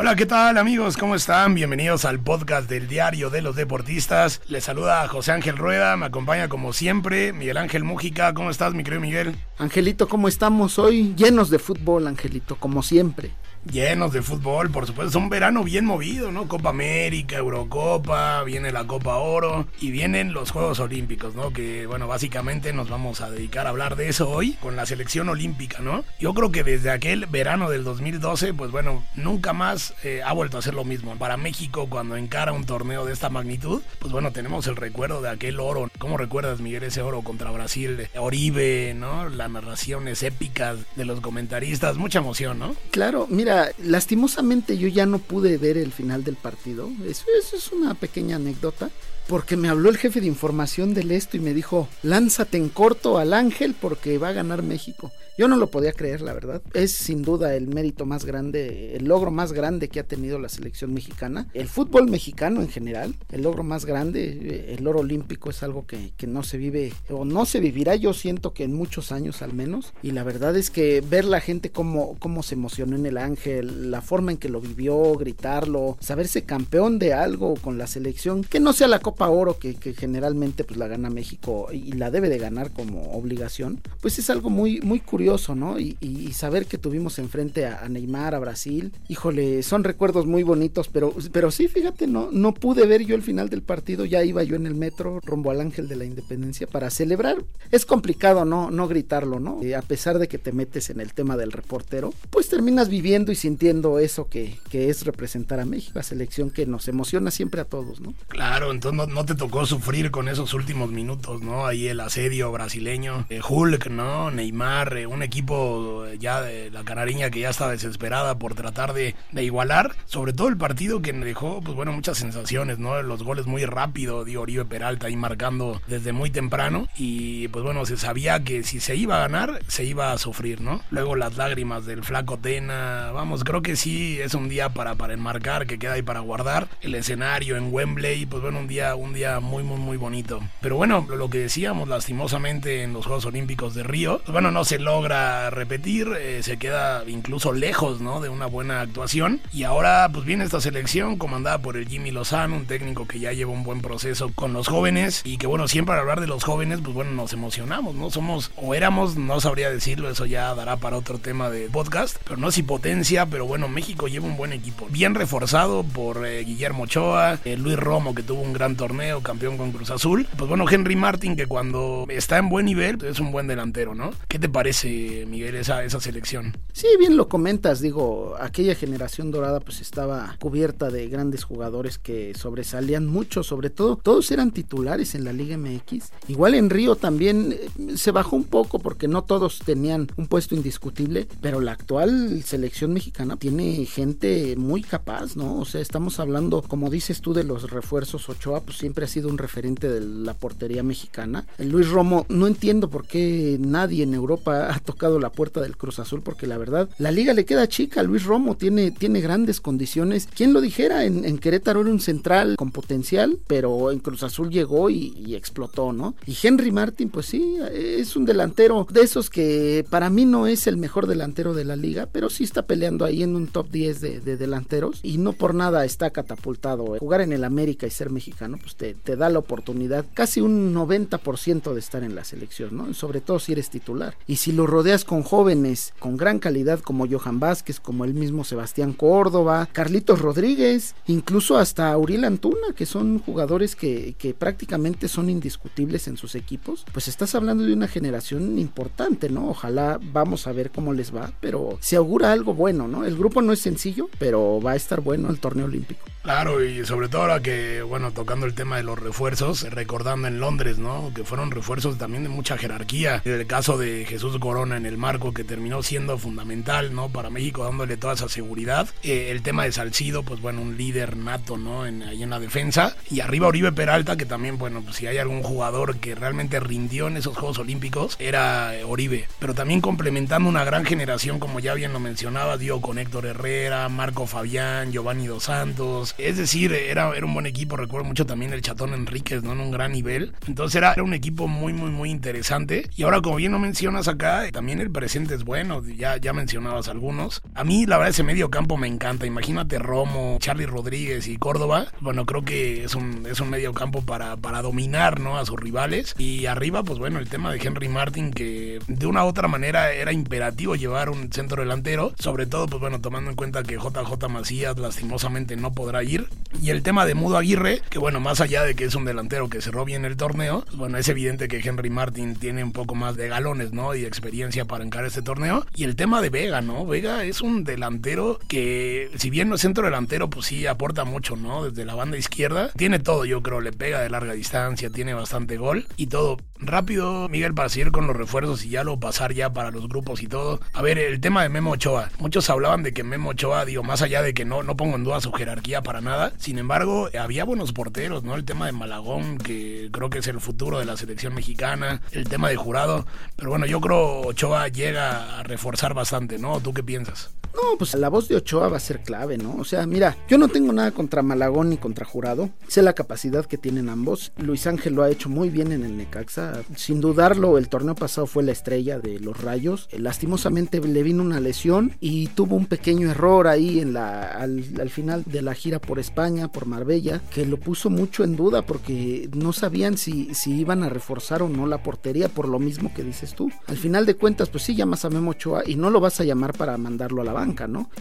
Hola, ¿qué tal amigos? ¿Cómo están? Bienvenidos al podcast del Diario de los Deportistas. Les saluda José Ángel Rueda, me acompaña como siempre Miguel Ángel Mújica. ¿Cómo estás, mi querido Miguel? Angelito, ¿cómo estamos hoy? Llenos de fútbol, Angelito, como siempre llenos de fútbol, por supuesto. Es un verano bien movido, ¿no? Copa América, Eurocopa, viene la Copa Oro y vienen los Juegos Olímpicos, ¿no? Que, bueno, básicamente nos vamos a dedicar a hablar de eso hoy con la selección olímpica, ¿no? Yo creo que desde aquel verano del 2012, pues bueno, nunca más eh, ha vuelto a ser lo mismo. Para México, cuando encara un torneo de esta magnitud, pues bueno, tenemos el recuerdo de aquel oro. ¿Cómo recuerdas, Miguel, ese oro contra Brasil? Oribe, ¿no? Las narraciones épicas de los comentaristas, mucha emoción, ¿no? Claro, mira, lastimosamente yo ya no pude ver el final del partido. Eso, eso es una pequeña anécdota porque me habló el jefe de información del esto y me dijo, lánzate en corto al Ángel porque va a ganar México. Yo no lo podía creer, la verdad. Es sin duda el mérito más grande, el logro más grande que ha tenido la selección mexicana. El fútbol mexicano en general, el logro más grande, el oro olímpico es algo que, que no se vive o no se vivirá, yo siento que en muchos años al menos. Y la verdad es que ver la gente cómo, cómo se emocionó en el Ángel, la forma en que lo vivió, gritarlo, saberse campeón de algo con la selección, que no sea la Copa Oro que, generalmente pues la gana México y la debe de ganar como obligación, pues es algo muy, muy curioso, ¿no? Y, saber que tuvimos enfrente a, Neymar, a Brasil, híjole, son recuerdos muy bonitos, pero, pero sí, fíjate, no, no pude ver yo el final del partido, ya iba yo en el metro rumbo al Ángel de la Independencia para celebrar. Es complicado no, no gritarlo, ¿no? a pesar de que te metes en el tema del reportero, pues terminas viviendo y sintiendo eso que, que es representar a México, la selección que nos emociona siempre a todos, ¿no? Claro, entonces no, te tocó sufrir con esos últimos minutos, ¿no? Ahí el asedio brasileño, eh, Hulk, ¿no? Neymar, eh, un equipo eh, ya de la canariña que ya está desesperada por tratar de, igualar, sobre todo el partido que dejó, pues bueno, muchas sensaciones, ¿no? Los goles muy rápido, dio Oribe Peralta ahí marcando desde muy temprano y pues bueno, se sabía que si se iba a ganar, se iba a sufrir, ¿no? Luego las lágrimas del flaco Tena, vamos, creo que sí es un día para, para enmarcar, que queda ahí para guardar el escenario en Wembley, pues bueno, un día un día muy, muy, muy bonito. Pero bueno, lo que decíamos lastimosamente en los Juegos Olímpicos de Río, pues bueno, no se logra repetir, eh, se queda incluso lejos, ¿no? De una buena actuación. Y ahora, pues viene esta selección comandada por el Jimmy Lozano, un técnico que ya lleva un buen proceso con los jóvenes y que bueno, siempre al hablar de los jóvenes, pues bueno, nos emocionamos, ¿no? Somos, o éramos, no sabría decirlo, eso ya dará para otro tema de podcast, pero no es potencia, pero bueno, México lleva un buen equipo, bien reforzado por eh, Guillermo Ochoa, eh, Luis Romo que tuvo un gran torneo campeón con Cruz Azul. Pues bueno, Henry Martin, que cuando está en buen nivel, es un buen delantero, ¿no? ¿Qué te parece, Miguel, esa, esa selección? Sí, bien lo comentas, digo, aquella generación dorada pues estaba cubierta de grandes jugadores que sobresalían mucho, sobre todo, todos eran titulares en la Liga MX. Igual en Río también eh, se bajó un poco porque no todos tenían un puesto indiscutible, pero la actual selección mexicana tiene gente muy capaz, ¿no? O sea, estamos hablando, como dices tú, de los refuerzos Ochoa, pues siempre ha sido un referente de la portería mexicana. Luis Romo, no entiendo por qué nadie en Europa ha tocado la puerta del Cruz Azul, porque la verdad, la liga le queda chica. Luis Romo tiene, tiene grandes condiciones. ¿Quién lo dijera? En, Querétaro era un central con potencial, pero en Cruz Azul llegó y, explotó, ¿no? Y Henry Martin, pues sí, es un delantero de esos que para mí no es el mejor delantero de la liga, pero sí está peleando ahí en un top 10 de, de delanteros y no por nada está catapultado. Jugar en el América y ser mexicano, pues te, da la oportunidad, casi un 90% de estar en la selección, ¿no? Sobre todo si eres titular. Y si lo rodeas con jóvenes con gran calidad como Johan Vázquez, como el mismo Sebastián Córdoba, Carlitos Rodríguez, incluso hasta Uriel Antuna, que son jugadores que, que prácticamente son indiscutibles en sus equipos, pues estás hablando de una generación importante, ¿no? Ojalá vamos a ver cómo les va, pero se augura algo bueno, ¿no? El grupo no es sencillo, pero va a estar bueno el torneo olímpico. Claro, y sobre todo ahora que, bueno, tocando el tema de los refuerzos, recordando en Londres, ¿no? Que fueron refuerzos también de mucha jerarquía. El caso de Jesús Corona en el marco, que terminó siendo fundamental, ¿no? Para México, dándole toda esa seguridad. Eh, el tema de Salcido, pues bueno, un líder nato, ¿no? En, ahí en la defensa. Y arriba Oribe Peralta, que también, bueno, pues si hay algún jugador que realmente rindió en esos Juegos Olímpicos, era Oribe. Pero también complementando una gran generación, como ya bien lo mencionaba, dio con Héctor Herrera, Marco Fabián, Giovanni Dos Santos. Es decir, era, era un buen equipo. Recuerdo mucho también el Chatón Enríquez, ¿no? En un gran nivel. Entonces era, era un equipo muy, muy, muy interesante. Y ahora, como bien lo mencionas acá, también el presente es bueno. Ya, ya mencionabas algunos. A mí, la verdad, ese medio campo me encanta. Imagínate Romo, Charlie Rodríguez y Córdoba. Bueno, creo que es un, es un medio campo para, para dominar, ¿no? A sus rivales. Y arriba, pues bueno, el tema de Henry Martin, que de una u otra manera era imperativo llevar un centro delantero. Sobre todo, pues bueno, tomando en cuenta que JJ Macías lastimosamente no podrá ir. Y el tema de Mudo Aguirre, que bueno, más allá de que es un delantero que cerró bien el torneo, pues bueno, es evidente que Henry Martin tiene un poco más de galones, ¿no? Y experiencia para encarar este torneo. Y el tema de Vega, ¿no? Vega es un delantero que, si bien no es centro delantero, pues sí aporta mucho, ¿no? Desde la banda izquierda. Tiene todo, yo creo, le pega de larga distancia, tiene bastante gol y todo. Rápido, Miguel, para seguir con los refuerzos y ya lo pasar ya para los grupos y todo. A ver, el tema de Memo Ochoa. Muchos hablaban de que Memo Ochoa, digo, más allá de que no, no pongo en duda su jerarquía para nada. Sin embargo, había buenos porteros, ¿no? El tema de Malagón, que creo que es el futuro de la selección mexicana. El tema de jurado. Pero bueno, yo creo Ochoa llega a reforzar bastante, ¿no? ¿Tú qué piensas? No, pues la voz de Ochoa va a ser clave, ¿no? O sea, mira, yo no tengo nada contra Malagón ni contra Jurado. Sé la capacidad que tienen ambos. Luis Ángel lo ha hecho muy bien en el Necaxa. Sin dudarlo, el torneo pasado fue la estrella de los Rayos. Eh, lastimosamente le vino una lesión y tuvo un pequeño error ahí en la, al, final de la gira por España, por Marbella, que lo puso mucho en duda porque no sabían si, si iban a reforzar o no la portería por lo mismo que dices tú. Al final de cuentas, pues sí llamas a Memo Ochoa y no lo vas a llamar para mandarlo a la banca,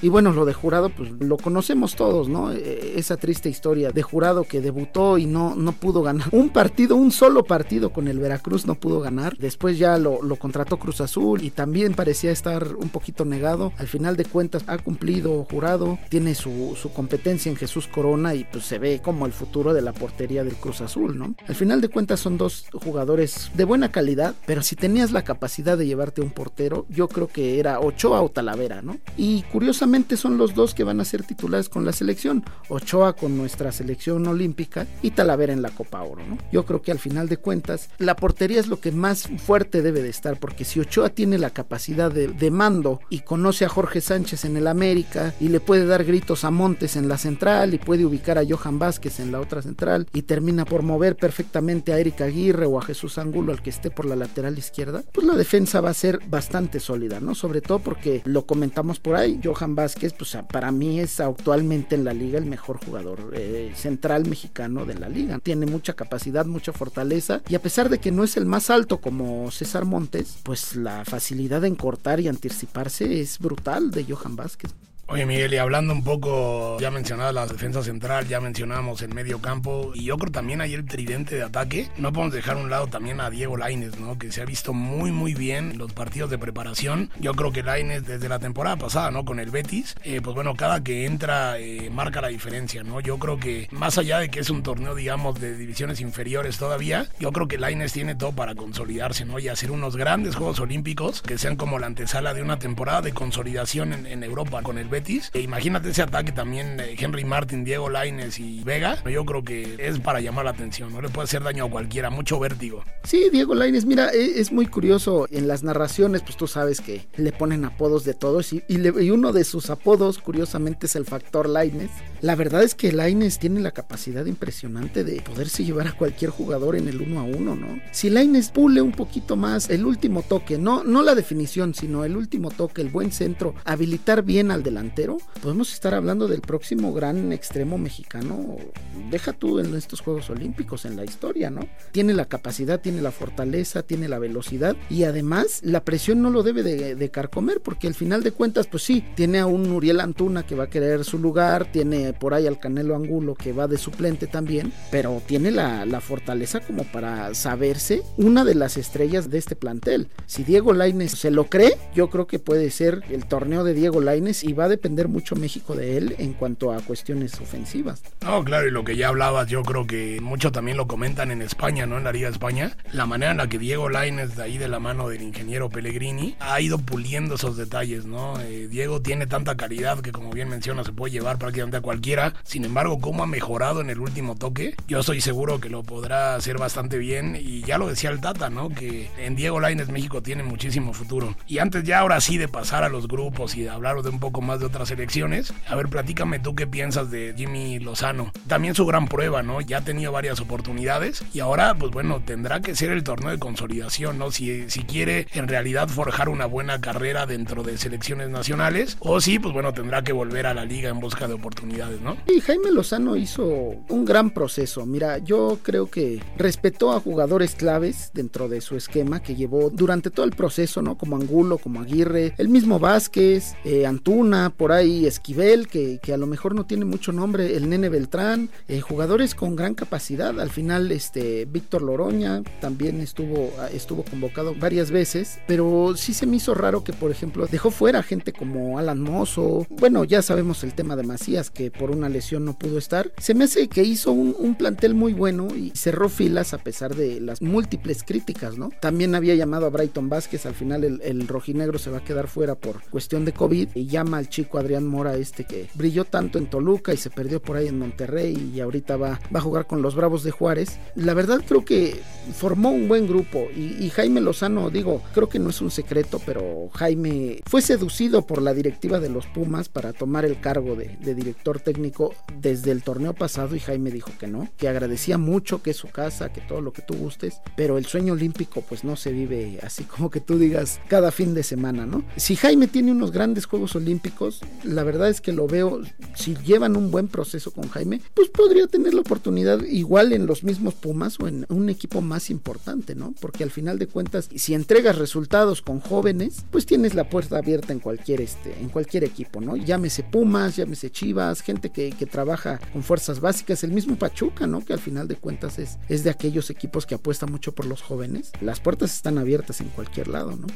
Y bueno, lo de jurado, pues lo conocemos todos, ¿no? E, esa triste historia de jurado que debutó y no, no pudo ganar un partido, un solo partido con el Veracruz no pudo ganar. Después ya lo, lo contrató Cruz Azul y también parecía estar un poquito negado. Al final de cuentas ha cumplido jurado, tiene su, su competencia en Jesús Corona y pues se ve como el futuro de la portería del Cruz Azul, ¿no? Al final de cuentas son dos jugadores de buena calidad, pero si tenías la capacidad de llevarte un portero, yo creo que era Ochoa o Talavera, ¿no? Y curiosamente son los dos que van a ser titulares con la selección. Ochoa con nuestra selección olímpica y Talavera en la Copa Oro, ¿no? Yo creo que al final de cuentas la portería es lo que más fuerte debe de estar, porque si Ochoa tiene la capacidad de, mando y conoce a Jorge Sánchez en el América y le puede dar gritos a Montes en la central y puede ubicar a Johan Vázquez en la otra central y termina por mover perfectamente a Erika Aguirre o a Jesús Angulo al que esté por la lateral izquierda, pues la defensa va a ser bastante sólida, ¿no? Sobre todo porque lo comentamos por Johan Vázquez, pues para mí es actualmente en la liga el mejor jugador eh, central mexicano de la liga. Tiene mucha capacidad, mucha fortaleza y a pesar de que no es el más alto como César Montes, pues la facilidad en cortar y anticiparse es brutal de Johan Vázquez. Oye Miguel, y hablando un poco, ya mencionaba la defensa central, ya mencionábamos el medio campo, y yo creo también ahí el tridente de ataque. No podemos dejar un lado también a Diego Laines, ¿no? Que se ha visto muy, muy bien en los partidos de preparación. Yo creo que Laines desde la temporada pasada, ¿no? Con el Betis, eh, pues bueno, cada que entra eh, marca la diferencia, ¿no? Yo creo que más allá de que es un torneo, digamos, de divisiones inferiores todavía, yo creo que Laines tiene todo para consolidarse, ¿no? Y hacer unos grandes Juegos Olímpicos que sean como la antesala de una temporada de consolidación en, en Europa con el Betis e imagínate ese ataque también de Henry Martin, Diego Laines y Vega. Yo creo que es para llamar la atención, no le puede hacer daño a cualquiera, mucho vértigo. Sí, Diego Laines, mira, e, es muy curioso. En las narraciones, pues tú sabes que le ponen apodos de todos y, y, uno de sus apodos, curiosamente, es el factor Laines. La verdad es que Laines tiene la capacidad impresionante de poderse llevar a cualquier jugador en el uno a uno, ¿no? Si Laines pule un poquito más el último toque, no, no la definición, sino el último toque, el buen centro, habilitar bien al delante podemos estar hablando del próximo gran extremo mexicano. Deja tú en estos Juegos Olímpicos, en la historia, ¿no? Tiene la capacidad, tiene la fortaleza, tiene la velocidad y además la presión no lo debe de, carcomer porque al final de cuentas, pues sí, tiene a un Uriel Antuna que va a querer su lugar, tiene por ahí al Canelo Angulo que va de suplente también, pero tiene la, la fortaleza como para saberse una de las estrellas de este plantel. Si Diego Laines se lo cree, yo creo que puede ser el torneo de Diego Laines y va a depender mucho México de él en cuanto a cuestiones ofensivas. No, claro, y lo que ya hablabas, yo creo que mucho también lo comentan en España, ¿no? En la Liga de España, la manera en la que Diego Lainez, de ahí de la mano del ingeniero Pellegrini, ha ido puliendo esos detalles, ¿no? Eh, Diego tiene tanta calidad que, como bien menciona, se puede llevar prácticamente a Sin embargo, cómo ha mejorado en el último toque, yo estoy seguro que lo podrá hacer bastante bien. Y ya lo decía el Tata, ¿no? Que en Diego Lainez México tiene muchísimo futuro. Y antes ya ahora sí de pasar a los grupos y de hablar de un poco más de otras elecciones, a ver, platícame tú qué piensas de Jimmy Lozano. También su gran prueba, ¿no? Ya ha tenido varias oportunidades y ahora, pues bueno, tendrá que ser el torneo de consolidación, ¿no? Si, si quiere en realidad forjar una buena carrera dentro de selecciones nacionales o si, pues bueno, tendrá que volver a la liga en busca de oportunidades, Y Jaime Lozano hizo un gran proceso. Mira, yo creo que respetó a jugadores claves dentro de su esquema que llevó durante todo el proceso, ¿no? Como Angulo, como Aguirre, el mismo Vázquez, eh, Antuna, por ahí Esquivel, que, que, a lo mejor no tiene mucho nombre, el Nene Beltrán, eh, jugadores con gran capacidad. Al final, este Víctor Loroña también estuvo, estuvo convocado varias veces, pero sí se me hizo raro que, por ejemplo, dejó fuera gente como Alan Mozo. Bueno, ya sabemos el tema de Macías, que por una lesión no pudo estar. Se me hace que hizo un, plantel muy bueno y cerró filas a pesar de las múltiples críticas, ¿no? También había llamado a Brighton Vázquez, al final el, rojinegro se va a quedar fuera por cuestión de COVID y llama al chico Adrián Mora este que brilló tanto en Toluca y se perdió por ahí en Monterrey y ahorita va, va a jugar con los Bravos de Juárez. La verdad creo que formó un buen grupo y, y, Jaime Lozano, digo, creo que no es un secreto, pero Jaime fue seducido por la directiva de los Pumas para tomar el cargo de, de director técnico desde el torneo pasado y Jaime dijo que no, que agradecía mucho, que es su casa, que todo lo que tú gustes, pero el sueño olímpico pues no se vive así como que tú digas cada fin de semana, ¿no? Si Jaime tiene unos grandes Juegos Olímpicos, la verdad es que lo veo, si llevan un buen proceso con Jaime, pues podría tener la oportunidad igual en los mismos Pumas o en un equipo más importante, ¿no? Porque al final de cuentas, si entregas resultados con jóvenes, pues tienes la puerta abierta en cualquier, este, en cualquier equipo, ¿no? Llámese Pumas, llámese Chivas, gente que, que trabaja con fuerzas básicas, el mismo Pachuca, ¿no? Que al final de cuentas es, es de aquellos equipos que apuestan mucho por los jóvenes. Las puertas están abiertas en cualquier lado, ¿no?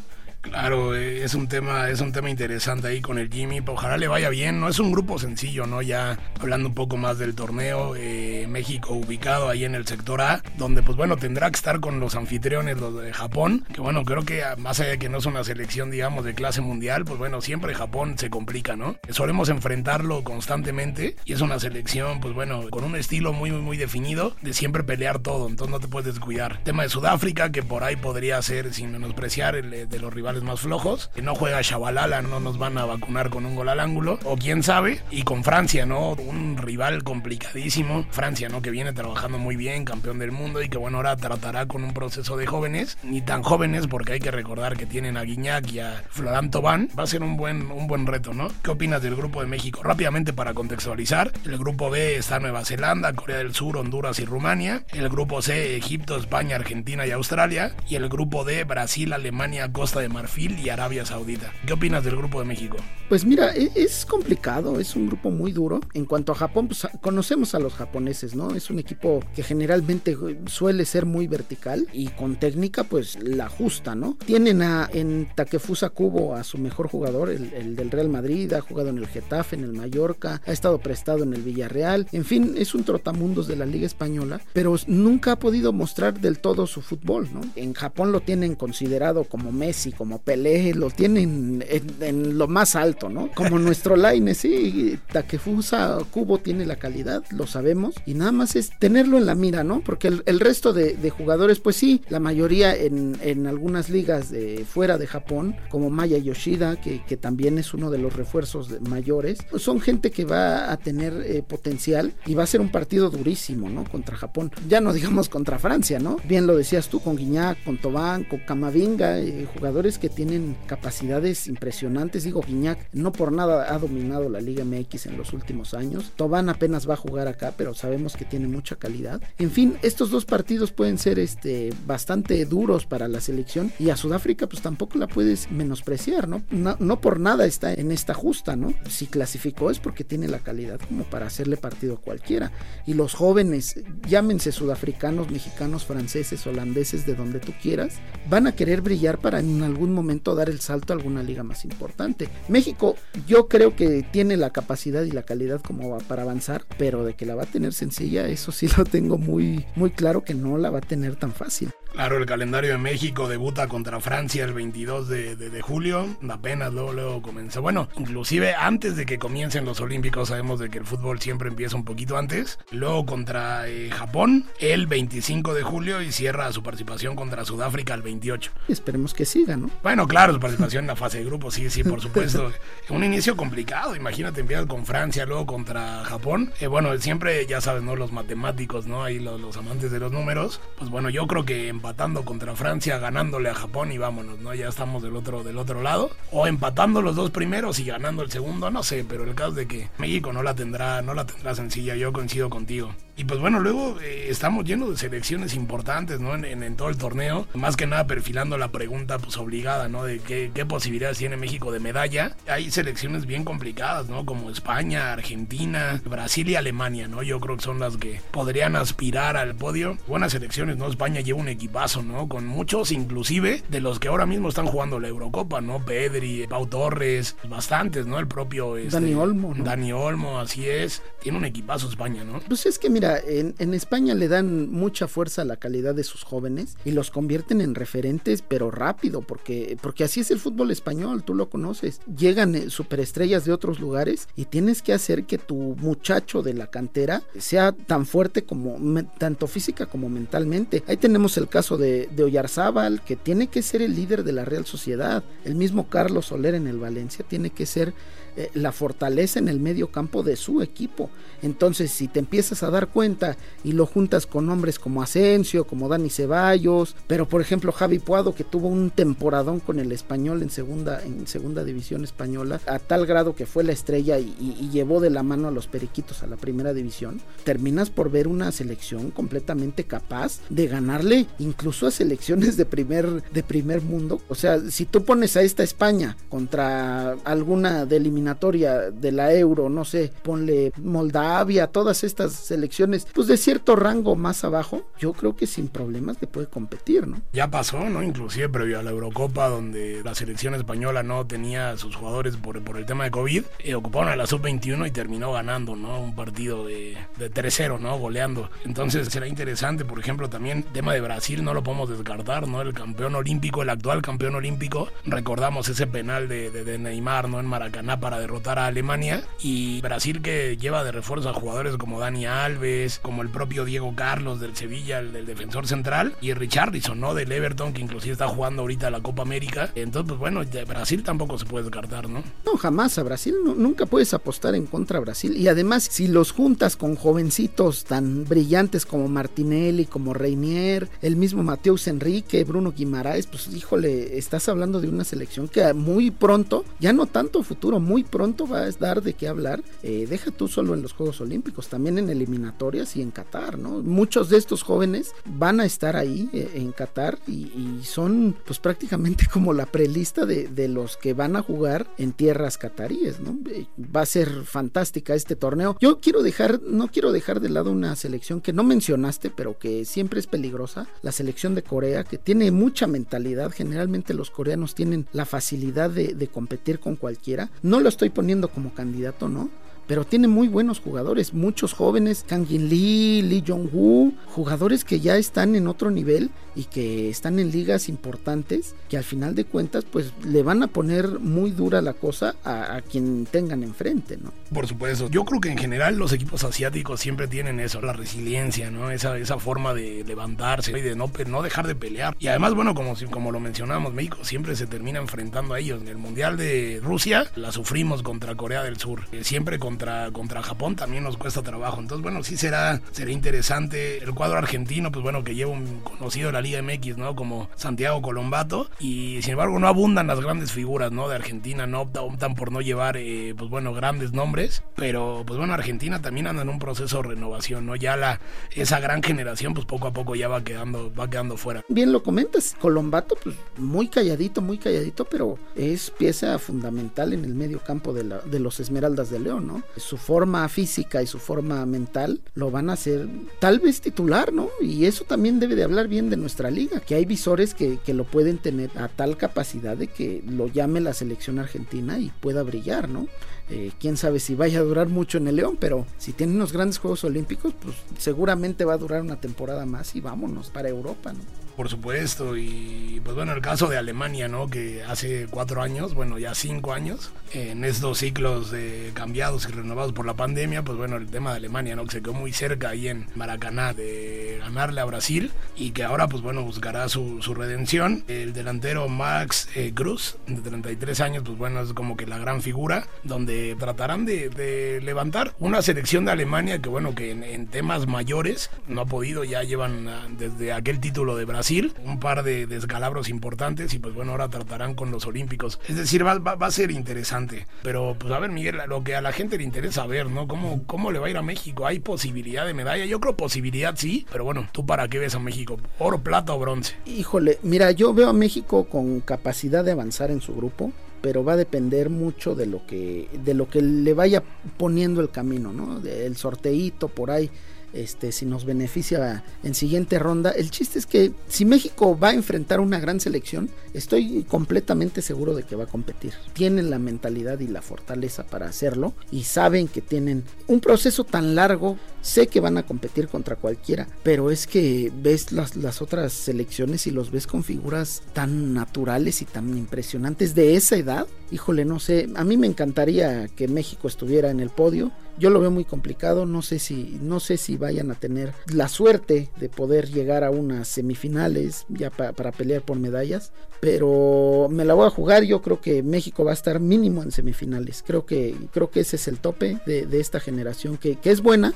Claro, eh, es un tema, es un tema interesante ahí con el Jimmy. Ojalá le vaya bien. No es un grupo sencillo, ¿no? Ya hablando un poco más del torneo, eh, México ubicado ahí en el sector A, donde pues bueno, tendrá que estar con los anfitriones, los de Japón, que bueno, creo que más allá de que no es una selección, digamos, de clase mundial, pues bueno, siempre Japón se complica, ¿no? Solemos enfrentarlo constantemente y es una selección, pues bueno, con un estilo muy, muy, muy definido de siempre pelear todo, entonces no te puedes descuidar. Tema de Sudáfrica, que por ahí podría ser, sin menospreciar, el de los rivales más flojos. Que no juega Shabalala, no nos van a vacunar con un gol al ángulo. O quién sabe. Y con Francia, ¿no? Un rival complicadísimo. Francia, ¿no? Que viene trabajando muy bien, campeón del mundo y que bueno, ahora tratará con un proceso de jóvenes. Ni tan jóvenes porque hay que recordar que tienen a Guiñac y a Florán Tobán. Va a ser un buen, un buen reto, ¿no? ¿Qué opinas del grupo de México? Rápidamente para contextualizar. El grupo B está Nueva Zelanda, Corea del Sur, Honduras y Rumania. El grupo C, Egipto, España, Argentina y Australia. Y el grupo D, Brasil, Alemania, Costa de Marfil y Arabia Saudita. ¿Qué opinas del grupo de México? Pues mira, e-, es complicado, es un grupo muy duro. En cuanto a Japón, pues conocemos a los japoneses, ¿no? Es un equipo que generalmente suele ser muy vertical y con técnica, pues la justa, ¿no? Tienen a, en Takefusa Kubo a su mejor jugador, el, el del Real Madrid, ha jugado en el Getafe, en el Mallorca, ha estado prestado en el Villarreal. En fin, es un trotamundos de la Liga Española, pero nunca ha podido mostrar del todo su fútbol, ¿no? En Japón lo tienen considerado como Messi, como Pelé, lo tienen en, lo más alto, ¿no? Como nuestro line, sí, Takefusa Kubo tiene la calidad, lo sabemos, y nada más es tenerlo en la mira, ¿no? Porque el, resto de, jugadores, pues sí, la mayoría en, algunas ligas de fuera de Japón, como Maya Yoshida, que, también es uno de los refuerzos mayores, pues son gente que va a tener eh, potencial y va a ser un partido durísimo, ¿no? Contra Japón. Ya no digamos contra Francia, ¿no? Bien lo decías tú con Guiñac, con Tobán, con Camavinga, eh, jugadores que tienen capacidades impresionantes. Digo, Guiñac no por nada ha dominado la Liga MX en los últimos años. Tobán apenas va a jugar acá, pero sabemos que tiene mucha calidad. En fin, estos dos partidos pueden ser este, bastante duros para la selección y a Sudáfrica pues tampoco la puedes menospreciar, ¿no? No, por nada está en esta justa, ¿no? Si clasificó es porque tiene la calidad como para hacerle partido a cualquiera. Y los jóvenes, llámense sudafricanos, mexicanos, franceses, holandeses, de donde tú quieras, van a querer brillar para en algún momento dar el salto a alguna liga más importante. México, yo creo que tiene la capacidad y la calidad como para avanzar, pero de que la va a tener sencilla, eso sí lo tengo muy, muy claro que no la va a tener tan fácil. Claro, el calendario de México debuta contra Francia el 22 de, de, julio, apenas luego, luego comienza. Bueno, inclusive antes de que comiencen los Olímpicos sabemos de que el fútbol siempre empieza un poquito antes. Luego contra eh, Japón el 25 de julio y cierra su participación contra Sudáfrica el 28. Esperemos que siga, ¿no? Bueno, claro, su participación en la fase de grupo, sí, sí, por supuesto. un inicio complicado, imagínate, empiezas con Francia, luego contra Japón. Eh, bueno, siempre, ya sabes, ¿no? Los matemáticos, ¿no? Ahí los, los amantes de los números. Pues bueno, yo creo que empatando contra Francia, ganándole a Japón y vámonos, ¿no? Ya estamos del otro, del otro lado. O empatando los dos primeros y ganando el segundo, no sé, pero el caso de que México no la tendrá, no la tendrá sencilla, yo coincido contigo. Y pues bueno, luego eh, estamos llenos de selecciones importantes, ¿no? En, todo el torneo. Más que nada perfilando la pregunta, pues obligada, ¿no? De qué, qué, posibilidades tiene México de medalla. Hay selecciones bien complicadas, ¿no? Como España, Argentina, Brasil y Alemania, ¿no? Yo creo que son las que podrían aspirar al podio. Buenas selecciones, ¿no? España lleva un equipazo, ¿no? Con muchos, inclusive, de los que ahora mismo están jugando la Eurocopa, ¿no? Pedri, Pau Torres, bastantes, ¿no? El propio... Este, Dani Olmo, ¿no? Dani Olmo, así es. Tiene un equipazo España, ¿no? Pues es que mira, en, España le dan mucha fuerza a la calidad de sus jóvenes y los convierten en referentes, pero rápido, porque, porque así es el fútbol español, tú lo conoces. Llegan eh, superestrellas de otros lugares y tienes que hacer que tu muchacho de la cantera sea tan fuerte como, tanto física como mentalmente. Ahí tenemos el caso de, de Oyarzábal, que tiene que ser el líder de la Real Sociedad. El mismo Carlos Soler en el Valencia tiene que ser eh, la fortaleza en el medio campo de su equipo. Entonces, si te empiezas a dar cuenta y lo juntas con hombres como Asensio, como Dani Ceballos, pero por ejemplo Javi Puado que tuvo un temporadón con el español en segunda, en segunda división española, a tal grado que fue la estrella y, llevó de la mano a los periquitos a la primera división, terminas por ver una selección completamente capaz de ganarle incluso a selecciones de primer, de primer mundo. O sea, si tú pones a esta España contra alguna de de la Euro, no sé, ponle Moldavia, todas estas selecciones, pues de cierto rango más abajo, yo creo que sin problemas le puede competir, ¿no? Ya pasó, ¿no? Inclusive previo a la Eurocopa, donde la selección española no tenía sus jugadores por, por el tema de COVID, eh, ocuparon a la sub-21 y terminó ganando, ¿no? Un partido de, de 3-0, ¿no? Goleando. Entonces será interesante, por ejemplo, también tema de Brasil, no lo podemos descartar, ¿no? El campeón olímpico, el actual campeón olímpico, recordamos ese penal de, de, de Neymar, ¿no? En Maracaná derrotar a Alemania y Brasil que lleva de refuerzo a jugadores como Dani Alves, como el propio Diego Carlos del Sevilla, el defensor central, y Richardson, ¿no? Del Everton, que inclusive está jugando ahorita la Copa América. Entonces, pues bueno, Brasil tampoco se puede descartar, ¿no? No, jamás a Brasil, nunca puedes apostar en contra de Brasil. Y además, si los juntas con jovencitos tan brillantes como Martinelli, como Reinier, el mismo Mateus Enrique, Bruno Guimaraes, pues híjole, estás hablando de una selección que muy pronto, ya no tanto futuro, muy pronto va a dar de qué hablar. Eh, deja tú solo en los Juegos Olímpicos, también en eliminatorias y en Qatar, ¿no? Muchos de estos jóvenes van a estar ahí eh, en Qatar y, son pues prácticamente como la prelista de, de, los que van a jugar en tierras cataríes, ¿no? Eh, va a ser fantástica este torneo. Yo quiero dejar, no quiero dejar de lado una selección que no mencionaste, pero que siempre es peligrosa, la selección de Corea, que tiene mucha mentalidad. Generalmente los coreanos tienen la facilidad de, de competir con cualquiera. No lo estoy poniendo como candidato, ¿no? Pero tiene muy buenos jugadores, muchos jóvenes, Kang In Lee, Lee Jong-woo, jugadores que ya están en otro nivel y que están en ligas importantes, que al final de cuentas pues le van a poner muy dura la cosa a, quien tengan enfrente, ¿no? Por supuesto, yo creo que en general los equipos asiáticos siempre tienen eso, la resiliencia, ¿no? Esa, esa forma de levantarse y de no, no dejar de pelear. Y además, bueno, como, como lo mencionamos, México siempre se termina enfrentando a ellos. En el Mundial de Rusia la sufrimos contra Corea del Sur, eh, siempre contra, contra Japón también nos cuesta trabajo. Entonces, bueno, sí será, será interesante. El cuadro argentino, pues bueno, que lleva un conocido la Liga MX, ¿no? Como Santiago Colombato. Y sin embargo, no abundan las grandes figuras, ¿no? De Argentina, no optan, por no llevar, eh, pues bueno, grandes nombres. Pero, pues bueno, Argentina también anda en un proceso de renovación, ¿no? Ya la, esa gran generación, pues poco a poco ya va quedando, va quedando fuera. Bien lo comentas, Colombato, pues muy calladito, muy calladito, pero es pieza fundamental en el medio campo de, la, de los Esmeraldas de León, ¿no? Su forma física y su forma mental, lo van a hacer tal vez titular, ¿no? Y eso también debe de hablar bien de nuestra liga, que hay visores que, que lo pueden tener a tal capacidad de que lo llame la selección argentina y pueda brillar, ¿no? Eh, quién sabe si vaya a durar mucho en el León, pero si tiene unos grandes Juegos Olímpicos, pues seguramente va a durar una temporada más y vámonos para Europa, ¿no? Por supuesto, y pues bueno, el caso de Alemania, ¿no? Que hace cuatro años, bueno, ya cinco años, en estos ciclos de cambiados y renovados por la pandemia, pues bueno, el tema de Alemania, ¿no? Que se quedó muy cerca ahí en Maracaná de ganarle a Brasil y que ahora, pues bueno, buscará su, redención. El delantero Max eh, Cruz, de 33 años, pues bueno, es como que la gran figura, donde tratarán de, levantar una selección de Alemania que bueno, que en, en temas mayores no ha podido, ya llevan ah, desde aquel título de Brasil un par de descalabros importantes y pues bueno, ahora tratarán con los Olímpicos. Es decir, va, va, a ser interesante. Pero pues a ver, Miguel, lo que a la gente le interesa ver, ¿no? ¿Cómo, ¿Cómo le va a ir a México? ¿Hay posibilidad de medalla? Yo creo posibilidad sí, pero bueno, ¿tú para qué ves a México? ¿Oro, plata o bronce? Híjole, mira, yo veo a México con capacidad de avanzar en su grupo pero va a depender mucho de lo que de lo que le vaya poniendo el camino, ¿no? El sorteito por ahí este, si nos beneficia en siguiente ronda. El chiste es que si México va a enfrentar una gran selección, estoy completamente seguro de que va a competir. Tienen la mentalidad y la fortaleza para hacerlo y saben que tienen un proceso tan largo. Sé que van a competir contra cualquiera, pero es que ves las, las otras selecciones y los ves con figuras tan naturales y tan impresionantes de esa edad. Híjole, no sé, a mí me encantaría que México estuviera en el podio yo lo veo muy complicado, no sé si no sé si vayan a tener la suerte de poder llegar a unas semifinales ya para pelear por medallas, pero me la voy a jugar, yo creo que México va a estar mínimo en semifinales. Creo que creo que ese es el tope de, esta generación que, que es buena,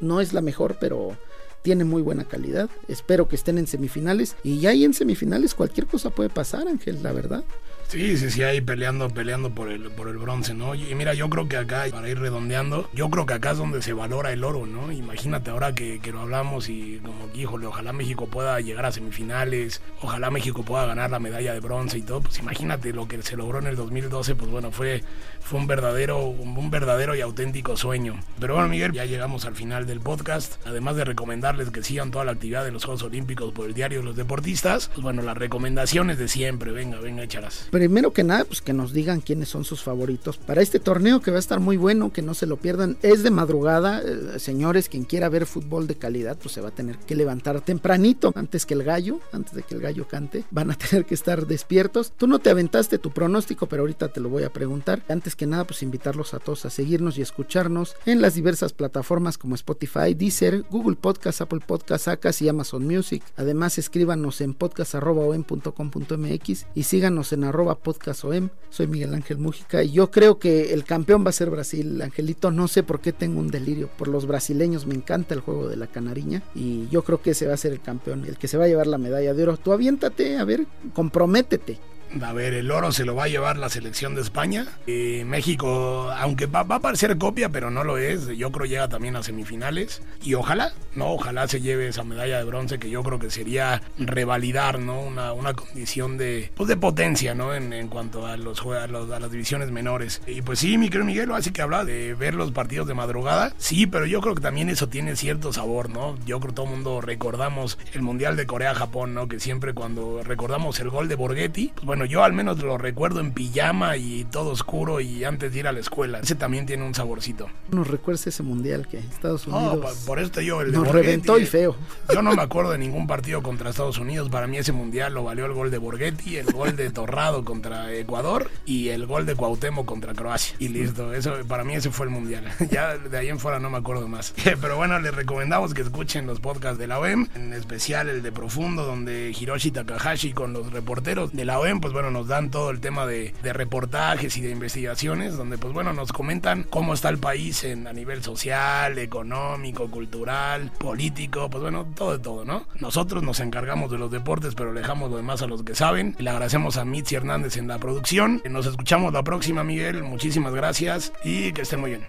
no es la mejor, pero tiene muy buena calidad. Espero que estén en semifinales y ya en semifinales cualquier cosa puede pasar, Ángel, la verdad. Sí, sí, sí, ahí peleando, peleando por el, por el bronce, ¿no? Y mira, yo creo que acá, para ir redondeando, yo creo que acá es donde se valora el oro, ¿no? Imagínate ahora que, que lo hablamos y como híjole, ojalá México pueda llegar a semifinales, ojalá México pueda ganar la medalla de bronce y todo, pues imagínate lo que se logró en el 2012, pues bueno, fue, fue un verdadero, un verdadero y auténtico sueño. Pero bueno, Miguel, ya llegamos al final del podcast. Además de recomendarles que sigan toda la actividad de los Juegos Olímpicos por el diario de los deportistas, pues bueno, las recomendaciones de siempre, venga, venga, échalas primero que nada, pues que nos digan quiénes son sus favoritos para este torneo que va a estar muy bueno, que no se lo pierdan. Es de madrugada, eh, señores, quien quiera ver fútbol de calidad, pues se va a tener que levantar tempranito antes que el gallo, antes de que el gallo cante. Van a tener que estar despiertos. Tú no te aventaste tu pronóstico, pero ahorita te lo voy a preguntar. Antes que nada, pues invitarlos a todos a seguirnos y escucharnos en las diversas plataformas como Spotify, Deezer, Google Podcast, Apple Podcast, Acas y Amazon Music. Además, escríbanos en podcast.com.mx y síganos en arroba podcast OEM. Soy Miguel Ángel Mújica y yo creo que el campeón va a ser Brasil. Angelito, no sé por qué tengo un delirio por los brasileños. Me encanta el juego de la canariña y yo creo que ese va a ser el campeón, el que se va a llevar la medalla de oro. Tú aviéntate, a ver, comprométete. A ver, el oro se lo va a llevar la selección de España. Eh, México, aunque va, a parecer copia, pero no lo es. Yo creo llega también a semifinales. Y ojalá, no, ojalá se lleve esa medalla de bronce que yo creo que sería revalidar, ¿no? Una, una condición de, pues de potencia, ¿no? En, cuanto a los, a, los, a las divisiones menores. Y pues sí, mi querido Miguel, así que habla de ver los partidos de madrugada. Sí, pero yo creo que también eso tiene cierto sabor, ¿no? Yo creo que todo el mundo recordamos el Mundial de Corea-Japón, ¿no? Que siempre cuando recordamos el gol de Borghetti, pues bueno, bueno, yo al menos lo recuerdo en pijama y todo oscuro y antes de ir a la escuela. Ese también tiene un saborcito. Nos recuerda ese mundial que Estados Unidos. No, por esto yo el nos reventó y feo. Yo no me acuerdo de ningún partido contra Estados Unidos. Para mí ese mundial lo valió el gol de Borghetti, el gol de Torrado contra Ecuador y el gol de Cuauhtémoc contra Croacia. Y listo, eso para mí ese fue el mundial. Ya de ahí en fuera no me acuerdo más. Pero bueno, les recomendamos que escuchen los podcasts de la OEM, en especial el de Profundo, donde Hiroshi Takahashi con los reporteros de la OEM pues bueno, nos dan todo el tema de, reportajes y de investigaciones, donde pues bueno, nos comentan cómo está el país en, a nivel social, económico, cultural, político, pues bueno, todo de todo, ¿no? Nosotros nos encargamos de los deportes, pero dejamos lo demás a los que saben. Le agradecemos a Mitzi Hernández en la producción. Nos escuchamos la próxima, Miguel. Muchísimas gracias y que estén muy bien.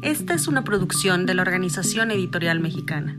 Esta es una producción de la Organización Editorial Mexicana.